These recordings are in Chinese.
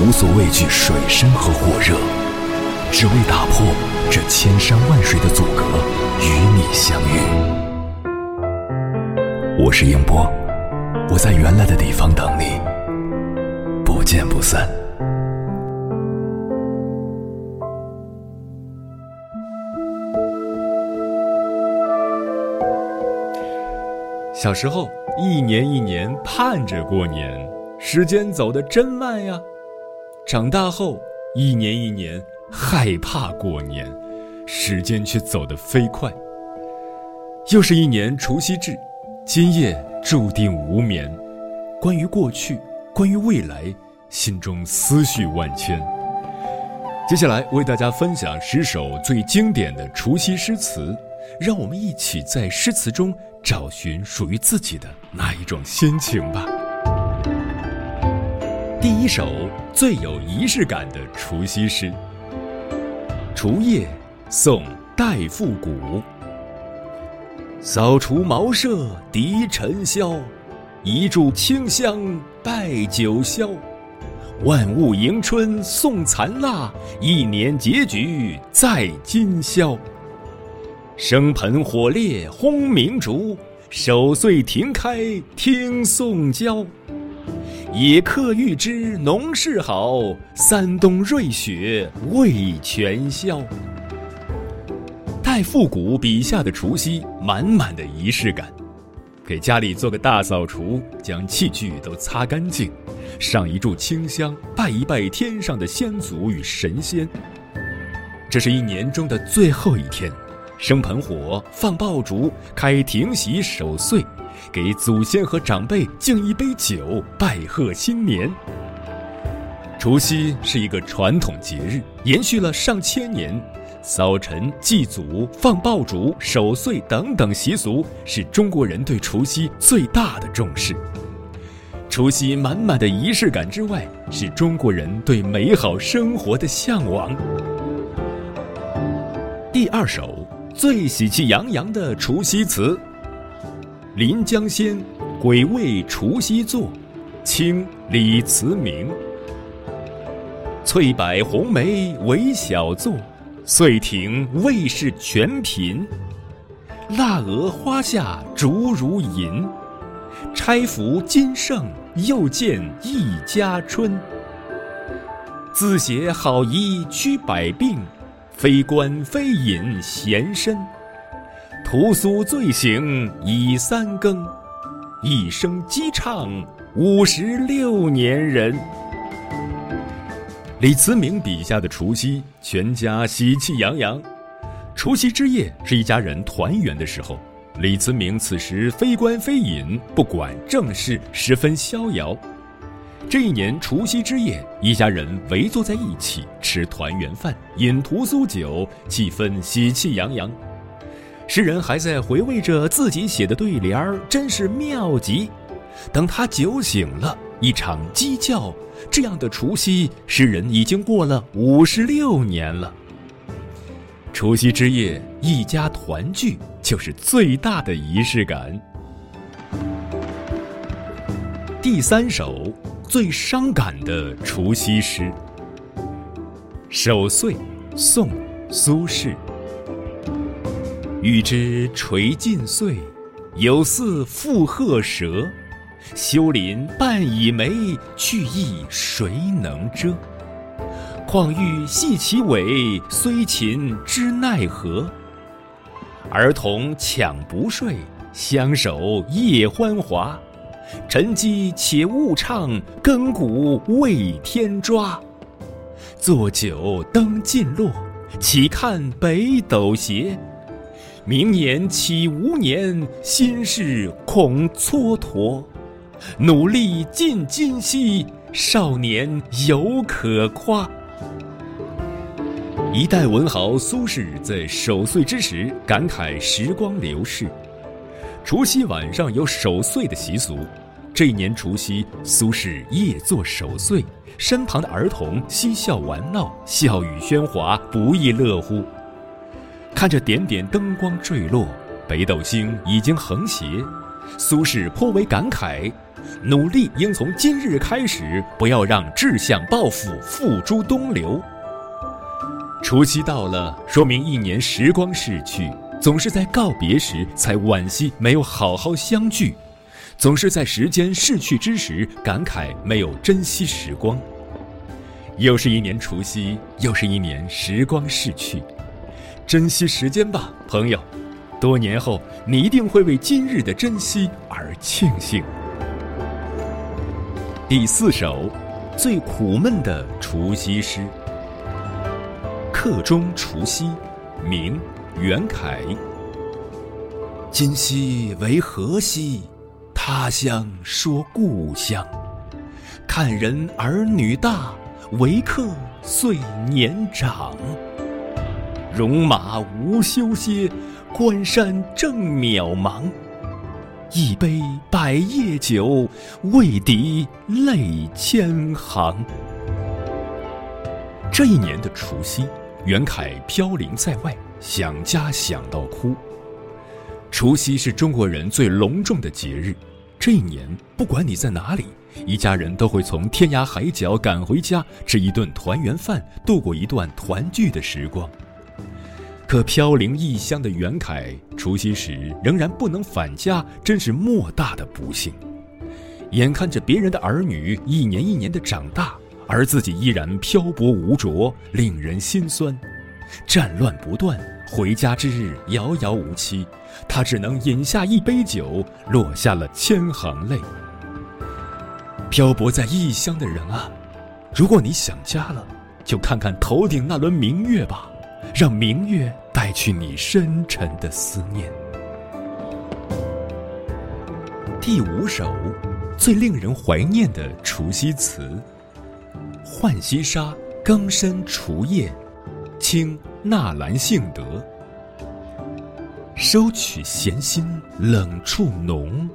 无所畏惧水深和火热，只为打破这千山万水的阻隔，与你相遇。我是英波，我在原来的地方等你，不见不散。小时候，一年一年盼着过年，时间走得真慢呀。长大后，一年一年害怕过年，时间却走得飞快。又是一年除夕至，今夜注定无眠。关于过去，关于未来，心中思绪万千。接下来为大家分享十首最经典的除夕诗词，让我们一起在诗词中找寻属于自己的那一种心情吧。第一首最有仪式感的除夕诗，《除夜》，宋·戴复古。扫除茅舍涤尘嚣，一炷清香拜九霄。万物迎春送残腊，一年结局在今宵。生盆火烈轰鸣竹，守岁庭开听颂交。野客欲知农事好，三冬瑞雪未全消。戴复古笔下的除夕，满满的仪式感。给家里做个大扫除，将器具都擦干净，上一炷清香，拜一拜天上的先祖与神仙。这是一年中的最后一天，生盆火，放爆竹，开庭席守岁。给祖先和长辈敬一杯酒，拜贺新年。除夕是一个传统节日，延续了上千年。扫尘、祭祖、放爆竹、守岁等等习俗，是中国人对除夕最大的重视。除夕满满的仪式感之外，是中国人对美好生活的向往。第二首最喜气洋洋的除夕词。《临江仙·鬼未除夕作》，清·李慈铭。翠柏红梅为小作，岁亭未是全贫。腊鹅花下烛如银，钗拂金圣又见一家春。自携好衣驱百病，非官非隐闲身。屠苏醉醒已三更，一声鸡唱五十六年人。李慈铭笔下的除夕，全家喜气洋洋。除夕之夜是一家人团圆的时候，李慈铭此时非官非隐，不管政事，十分逍遥。这一年除夕之夜，一家人围坐在一起吃团圆饭，饮屠苏酒，气氛喜气洋洋。诗人还在回味着自己写的对联儿，真是妙极。等他酒醒了，一场鸡叫，这样的除夕，诗人已经过了五十六年了。除夕之夜，一家团聚就是最大的仪式感。第三首最伤感的除夕诗，《守岁》，宋·苏轼。欲知垂尽岁，有似负鹤蛇。修林半倚梅，去意谁能遮？况欲系其尾，虽琴知奈何？儿童抢不睡，相守夜欢华。晨鸡且勿唱，更鼓为天抓。坐酒灯尽落，岂看北斗斜？明年岂无年，心事恐蹉跎。努力尽今夕，少年犹可夸。一代文豪苏轼在守岁之时感慨时光流逝。除夕晚上有守岁的习俗，这一年除夕，苏轼夜坐守岁，身旁的儿童嬉笑玩闹，笑语喧哗，不亦乐乎。看着点点灯光坠落，北斗星已经横斜，苏轼颇为感慨：努力应从今日开始，不要让志向抱负付诸东流。除夕到了，说明一年时光逝去，总是在告别时才惋惜没有好好相聚，总是在时间逝去之时感慨没有珍惜时光。又是一年除夕，又是一年时光逝去。珍惜时间吧，朋友。多年后，你一定会为今日的珍惜而庆幸。第四首，最苦闷的除夕诗。客中除夕，明，袁凯。今夕为何夕？他乡说故乡。看人儿女大，为客岁年长。戎马无休歇，关山正渺茫。一杯百叶酒，为敌泪千行。这一年的除夕，袁凯飘零在外，想家想到哭。除夕是中国人最隆重的节日，这一年不管你在哪里，一家人都会从天涯海角赶回家，吃一顿团圆饭，度过一段团聚的时光。可飘零异乡的袁凯，除夕时仍然不能返家，真是莫大的不幸。眼看着别人的儿女一年一年的长大，而自己依然漂泊无着，令人心酸。战乱不断，回家之日遥遥无期，他只能饮下一杯酒，落下了千行泪。漂泊在异乡的人啊，如果你想家了，就看看头顶那轮明月吧。让明月带去你深沉的思念。第五首，最令人怀念的除夕词。《浣溪沙·更深除夜》，清·纳兰性德。收取闲心冷处浓，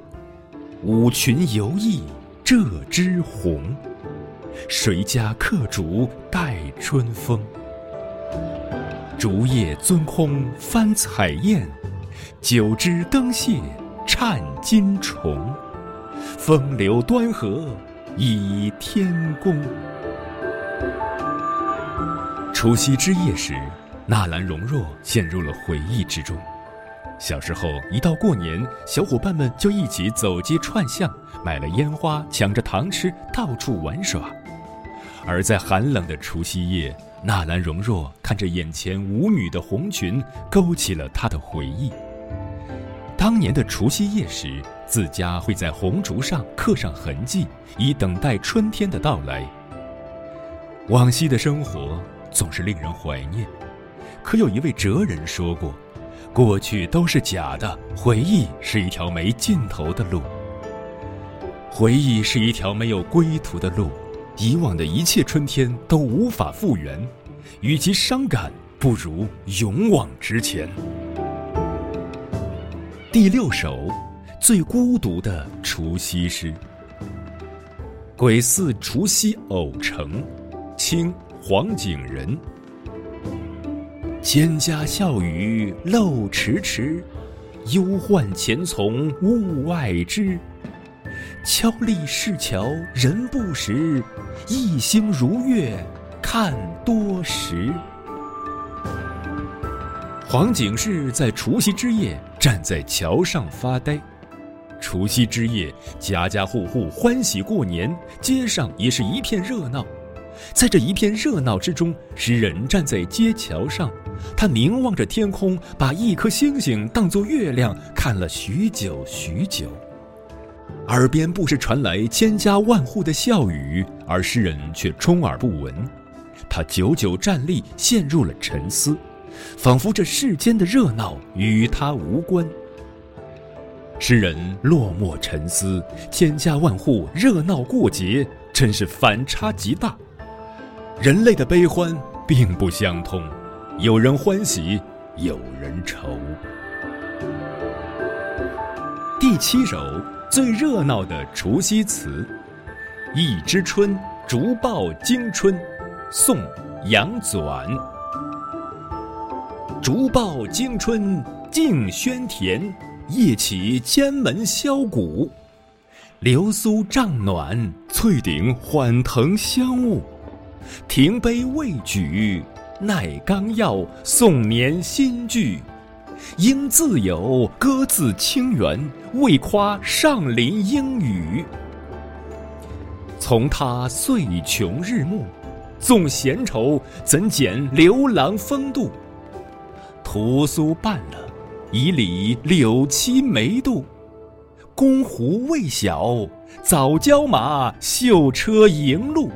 五群游艺这枝红。谁家客竹待春风？竹叶尊空翻彩燕，九枝灯谢颤金虫。风流端和倚天宫。除夕之夜时，纳兰容若陷入了回忆之中。小时候，一到过年，小伙伴们就一起走街串巷，买了烟花，抢着糖吃，到处玩耍。而在寒冷的除夕夜，纳兰容若看着眼前舞女的红裙，勾起了她的回忆。当年的除夕夜时，自家会在红烛上刻上痕迹，以等待春天的到来。往昔的生活总是令人怀念，可有一位哲人说过：“过去都是假的，回忆是一条没尽头的路。回忆是一条没有归途的路。”以往的一切春天都无法复原，与其伤感，不如勇往直前。第六首，最孤独的除夕诗。《鬼寺除夕偶成》，清·黄景仁。蒹葭笑语漏迟迟，忧患前从物外知。敲立市桥人不识，一星如月看多时。黄景士在除夕之夜站在桥上发呆。除夕之夜，家家户户欢喜过年，街上也是一片热闹。在这一片热闹之中，诗人站在街桥上，他凝望着天空，把一颗星星当作月亮看了许久许久。耳边不时传来千家万户的笑语，而诗人却充耳不闻。他久久站立，陷入了沉思，仿佛这世间的热闹与他无关。诗人落寞沉思，千家万户热闹过节，真是反差极大。人类的悲欢并不相通，有人欢喜，有人愁。第七首最热闹的除夕词，《一枝春，竹报惊春》，宋·杨纂。竹报惊春竞喧田，夜起千门箫鼓。流苏帐暖，翠顶缓腾香雾。停杯未举，奈纲要，送年新句。应自有，歌自清源，为夸上林英语。从他岁穷日暮，纵闲愁，怎减刘郎风度？屠苏半了，以礼柳栖梅渡。宫湖未晓，早教马，绣车迎路。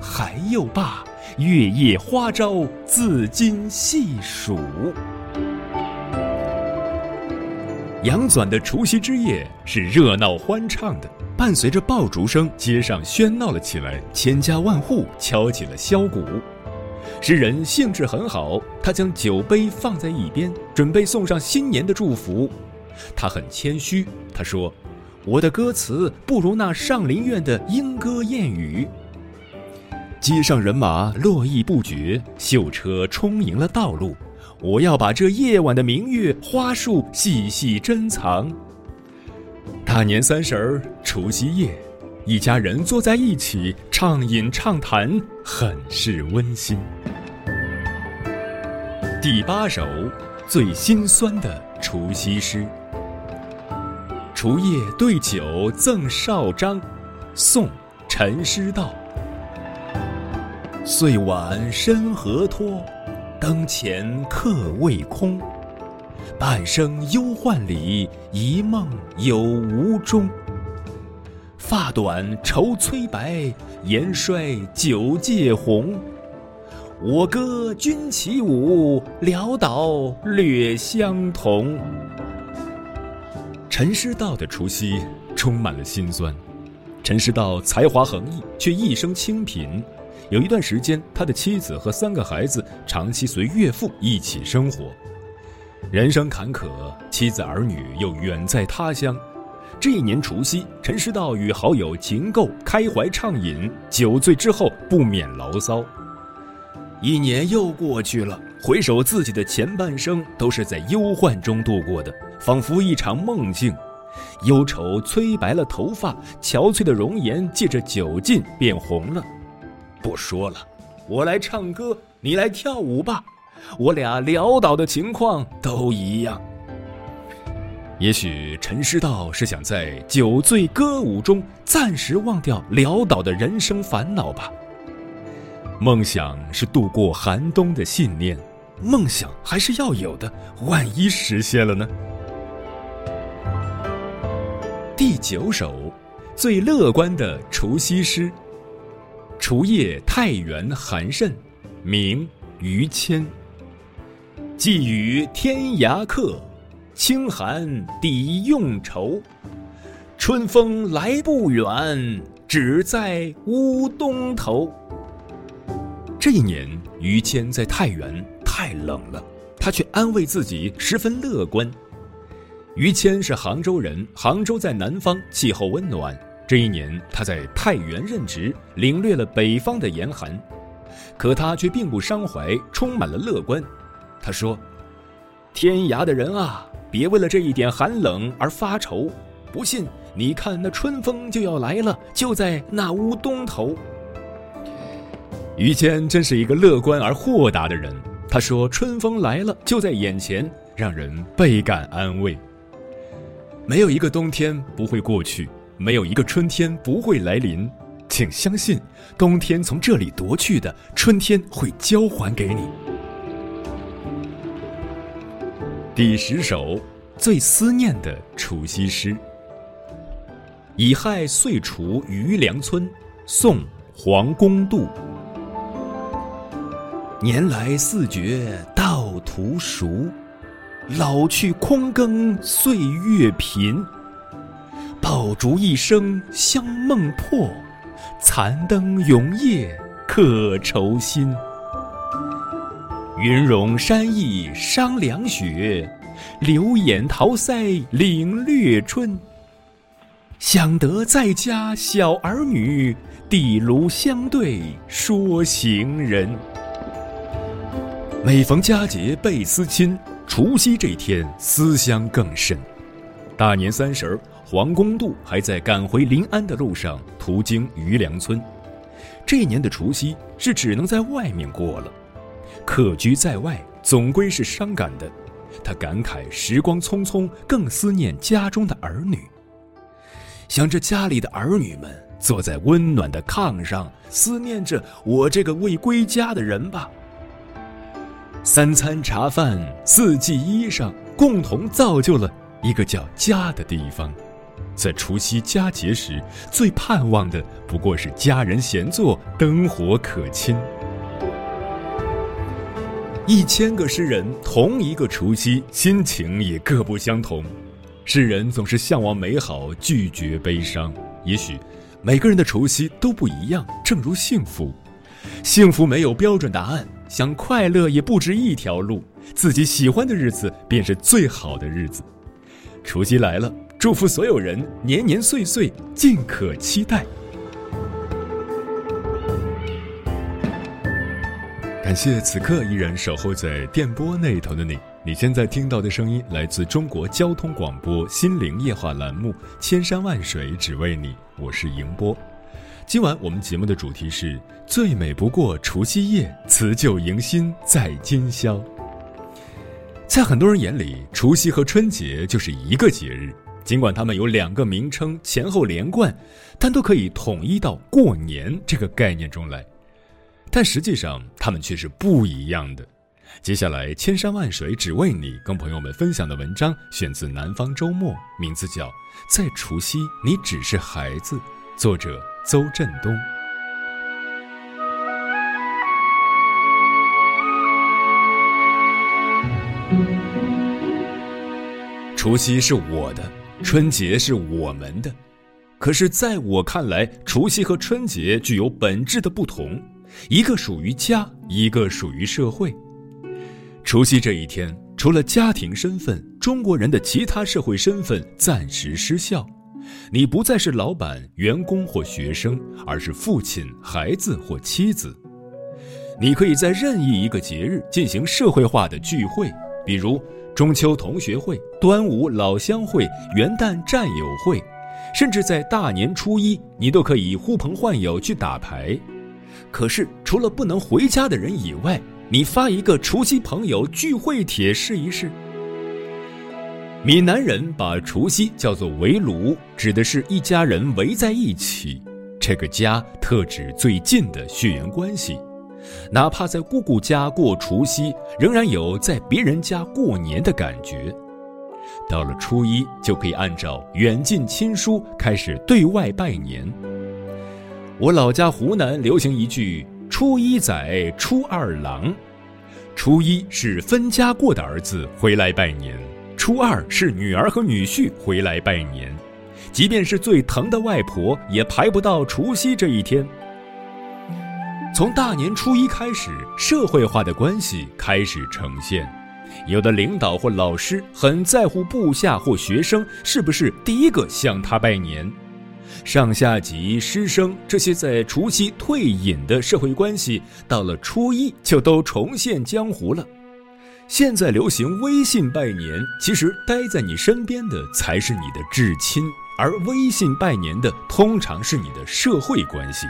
还又罢，月夜花朝，自今细数。杨纂的除夕之夜是热闹欢畅的，伴随着爆竹声，街上喧闹了起来，千家万户敲起了箫鼓。诗人兴致很好，他将酒杯放在一边，准备送上新年的祝福。他很谦虚，他说：“我的歌词不如那上林苑的莺歌燕语。”街上人马络绎不绝，绣车充盈了道路。我要把这夜晚的明月花树细细珍藏。大年三十儿，除夕夜，一家人坐在一起畅饮畅谈，很是温馨。第八首，最心酸的除夕诗。除夜对酒赠少章，宋·陈师道。岁晚深河托。灯前客未空，半生忧患里，一梦有无终。发短愁催白，颜衰酒借红。我歌君起舞，潦倒略相同。陈师道的除夕充满了心酸。陈师道才华横溢，却一生清贫。有一段时间，他的妻子和三个孩子长期随岳父一起生活，人生坎坷，妻子儿女又远在他乡。这一年除夕，陈师道与好友秦构开怀畅饮，酒醉之后不免牢骚。一年又过去了，回首自己的前半生都是在忧患中度过的，仿佛一场梦境。忧愁催白了头发，憔悴的容颜借着酒劲变红了。不说了，我来唱歌，你来跳舞吧。我俩潦倒的情况都一样。也许陈师道是想在酒醉歌舞中暂时忘掉潦倒的人生烦恼吧。梦想是度过寒冬的信念，梦想还是要有的，万一实现了呢？第九首，最乐观的除夕诗。除夜太原寒甚，明于谦。寄与天涯客，清寒抵用愁。春风来不远，只在乌东头。这一年，于谦在太原太冷了，他却安慰自己十分乐观。于谦是杭州人，杭州在南方，气候温暖。这一年，他在太原任职，领略了北方的严寒，可他却并不伤怀，充满了乐观。他说：“天涯的人啊，别为了这一点寒冷而发愁。不信，你看那春风就要来了，就在那屋东头。”于谦真是一个乐观而豁达的人。他说：“春风来了，就在眼前，让人倍感安慰。没有一个冬天不会过去。”没有一个春天不会来临，请相信，冬天从这里夺去的，春天会交还给你。第十首，最思念的除夕诗。乙亥岁除余粮村，宋·黄公度。年来四绝道途熟，老去空耕岁月贫。爆竹一声香梦破，残灯永夜客愁心。云容山意伤凉雪，柳眼桃腮领略春。想得在家小儿女，地炉相对说行人。每逢佳节倍思亲，除夕这天思乡更甚。大年三十儿，黄公度还在赶回临安的路上，途经余梁村。这年的除夕是只能在外面过了。客居在外，总归是伤感的。他感慨时光匆匆，更思念家中的儿女。想着家里的儿女们坐在温暖的炕上，思念着我这个未归家的人吧。三餐茶饭，四季衣裳，共同造就了一个叫家的地方。在除夕佳节时，最盼望的不过是家人闲坐，灯火可亲。一千个诗人，同一个除夕，心情也各不相同。世人总是向往美好，拒绝悲伤。也许，每个人的除夕都不一样。正如幸福，幸福没有标准答案。想快乐也不止一条路。自己喜欢的日子便是最好的日子。除夕来了，祝福所有人年年岁岁尽可期待。感谢此刻依然守候在电波那头的你。你现在听到的声音来自中国交通广播心灵夜话栏目《千山万水只为你》，我是迎波。今晚我们节目的主题是最美不过除夕夜，辞旧迎新在今宵。在很多人眼里，除夕和春节就是一个节日，尽管它们有两个名称前后连贯，但都可以统一到过年这个概念中来。但实际上，他们却是不一样的。接下来，千山万水只为你，跟朋友们分享的文章选自《南方周末》，名字叫《在除夕你只是孩子》，作者邹振东。除夕是我的，春节是我们的，可是，在我看来，除夕和春节具有本质的不同。一个属于家，一个属于社会。除夕这一天，除了家庭身份，中国人的其他社会身份暂时失效。你不再是老板、员工或学生，而是父亲、孩子或妻子。你可以在任意一个节日进行社会化的聚会，比如中秋同学会、端午老乡会、元旦战友会，甚至在大年初一，你都可以呼朋唤友去打牌。可是，除了不能回家的人以外，你发一个除夕朋友聚会帖试一试。闽南人把除夕叫做围炉，指的是一家人围在一起。这个家特指最近的血缘关系，哪怕在姑姑家过除夕，仍然有在别人家过年的感觉。到了初一，就可以按照远近亲疏开始对外拜年。我老家湖南流行一句“初一仔，初二郎”，初一是分家过的儿子回来拜年，初二是女儿和女婿回来拜年，即便是最疼的外婆也排不到除夕这一天。从大年初一开始，社会化的关系开始呈现，有的领导或老师很在乎部下或学生是不是第一个向他拜年。上下级、师生这些在除夕退隐的社会关系，到了初一就都重现江湖了。现在流行微信拜年，其实待在你身边的才是你的至亲，而微信拜年的通常是你的社会关系。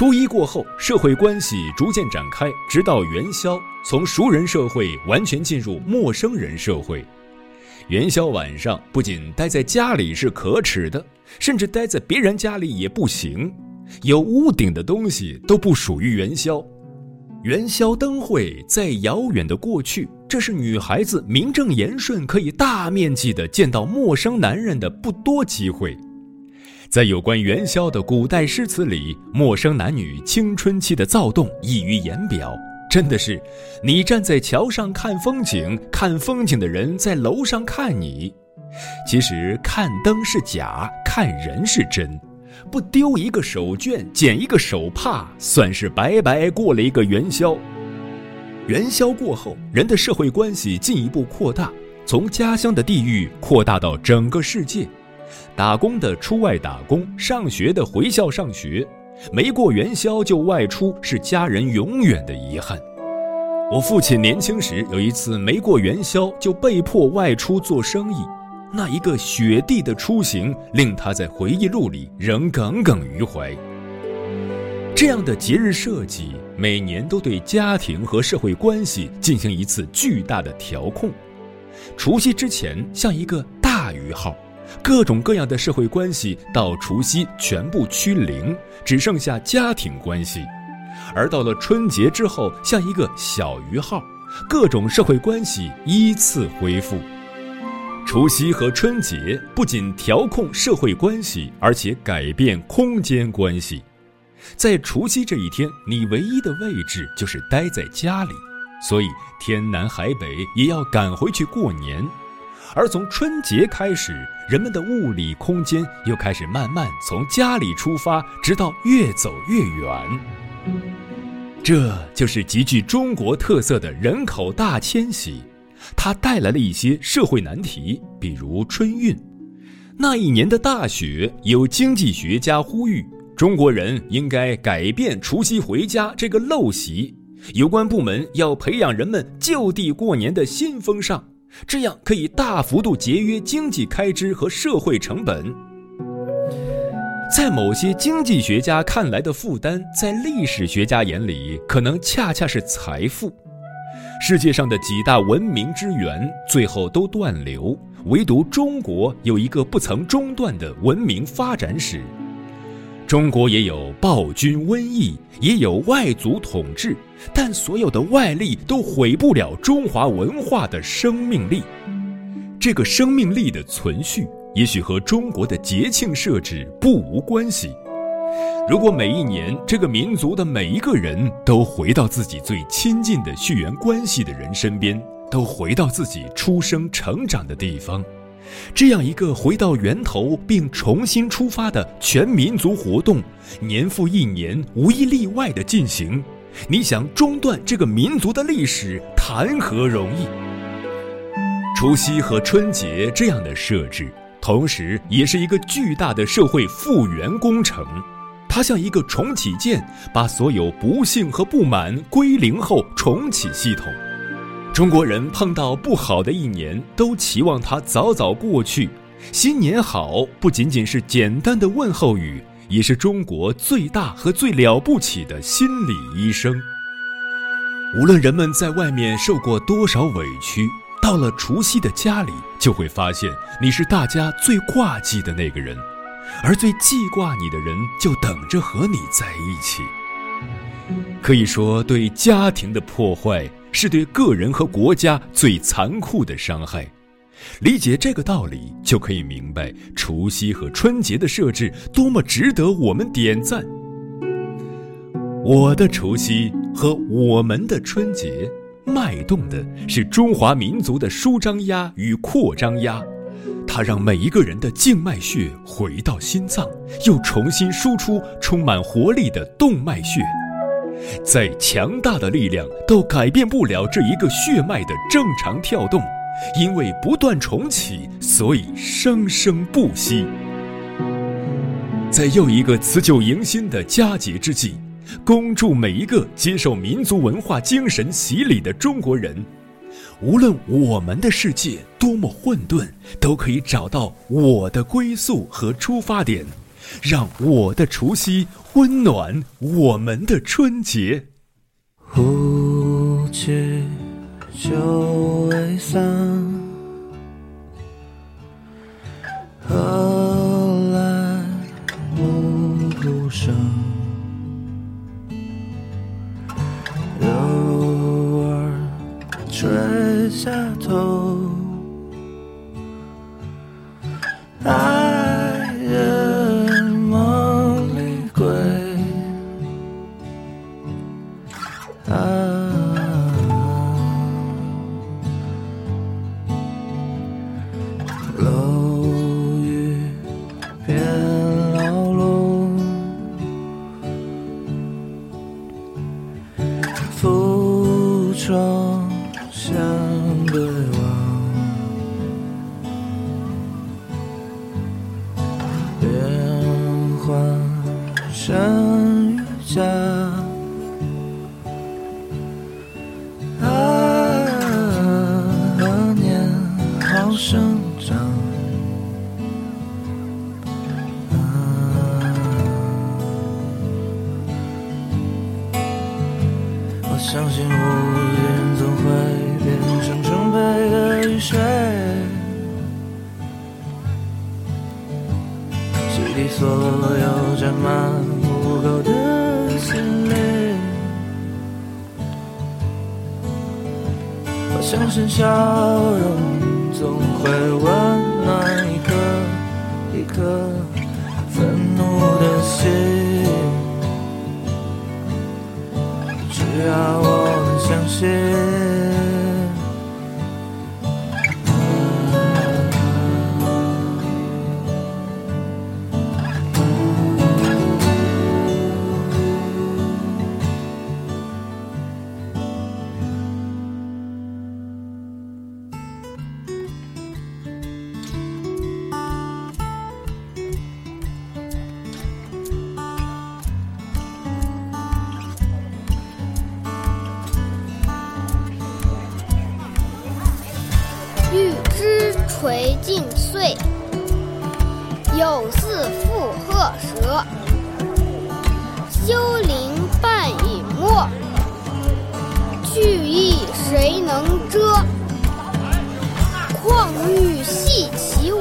初一过后，社会关系逐渐展开，直到元宵，从熟人社会完全进入陌生人社会。元宵晚上，不仅待在家里是可耻的，甚至待在别人家里也不行。有屋顶的东西都不属于元宵。元宵灯会在遥远的过去，这是女孩子名正言顺可以大面积的见到陌生男人的不多机会。在有关元宵的古代诗词里，陌生男女青春期的躁动溢于言表。真的是，你站在桥上看风景，看风景的人在楼上看你。其实看灯是假，看人是真。不丢一个手绢，捡一个手帕，算是白白过了一个元宵。元宵过后，人的社会关系进一步扩大，从家乡的地域扩大到整个世界。打工的出外打工，上学的回校上学。没过元宵就外出，是家人永远的遗憾。我父亲年轻时有一次没过元宵，就被迫外出做生意。那一个雪地的出行，令他在回忆录里仍耿耿于怀。这样的节日设计，每年都对家庭和社会关系进行一次巨大的调控。除夕之前像一个大鱼号。各种各样的社会关系到除夕全部趋零，只剩下家庭关系；而到了春节之后，像一个小鱼号，各种社会关系依次恢复。除夕和春节不仅调控社会关系，而且改变空间关系。在除夕这一天，你唯一的位置就是待在家里，所以天南海北也要赶回去过年。而从春节开始，人们的物理空间又开始慢慢从家里出发，直到越走越远。这就是极具中国特色的人口大迁徙，它带来了一些社会难题，比如春运。那一年的大雪，有经济学家呼吁中国人应该改变除夕回家这个陋习，有关部门要培养人们就地过年的新风尚。这样可以大幅度节约经济开支和社会成本。在某些经济学家看来的负担，在历史学家眼里可能恰恰是财富。世界上的几大文明之源最后都断流，唯独中国有一个不曾中断的文明发展史。中国也有暴君瘟疫，也有外族统治，但所有的外力都毁不了中华文化的生命力。这个生命力的存续，也许和中国的节庆设置不无关系。如果每一年这个民族的每一个人都回到自己最亲近的血缘关系的人身边，都回到自己出生成长的地方。这样一个回到源头并重新出发的全民族活动，年复一年无一例外的进行，你想中断这个民族的历史，谈何容易？除夕和春节这样的设置，同时也是一个巨大的社会复原工程，它像一个重启键，把所有不幸和不满归零后重启系统。中国人碰到不好的一年，都期望它早早过去。新年好，不仅仅是简单的问候语，也是中国最大和最了不起的心理医生。无论人们在外面受过多少委屈，到了除夕的家里，就会发现你是大家最挂记的那个人，而最记挂你的人，就等着和你在一起。可以说，对家庭的破坏。是对个人和国家最残酷的伤害。理解这个道理，就可以明白除夕和春节的设置多么值得我们点赞。我的除夕和我们的春节，脉动的是中华民族的舒张压与扩张压，它让每一个人的静脉血回到心脏，又重新输出充满活力的动脉血。再强大的力量都改变不了这一个血脉的正常跳动，因为不断重启，所以生生不息。在又一个辞旧迎新的佳节之际，恭祝每一个接受民族文化精神洗礼的中国人，无论我们的世界多么混沌，都可以找到我的归宿和出发点。让我的除夕温暖我们的春节。无惧就未散，山雨夹。笑容总会温暖一颗一颗愤怒的心。只要我们相信。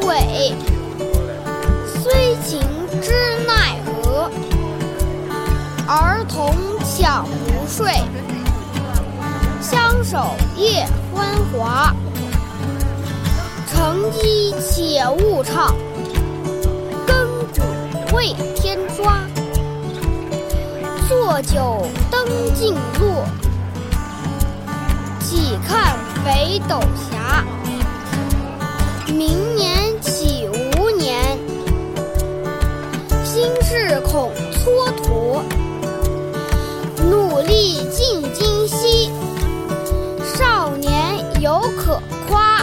其尾，虽情知奈何？儿童抢不睡，相守夜欢华。乘机且勿唱，亘古未添抓。坐酒灯尽落，岂看北斗斜。明年尽今夕，少年犹可夸。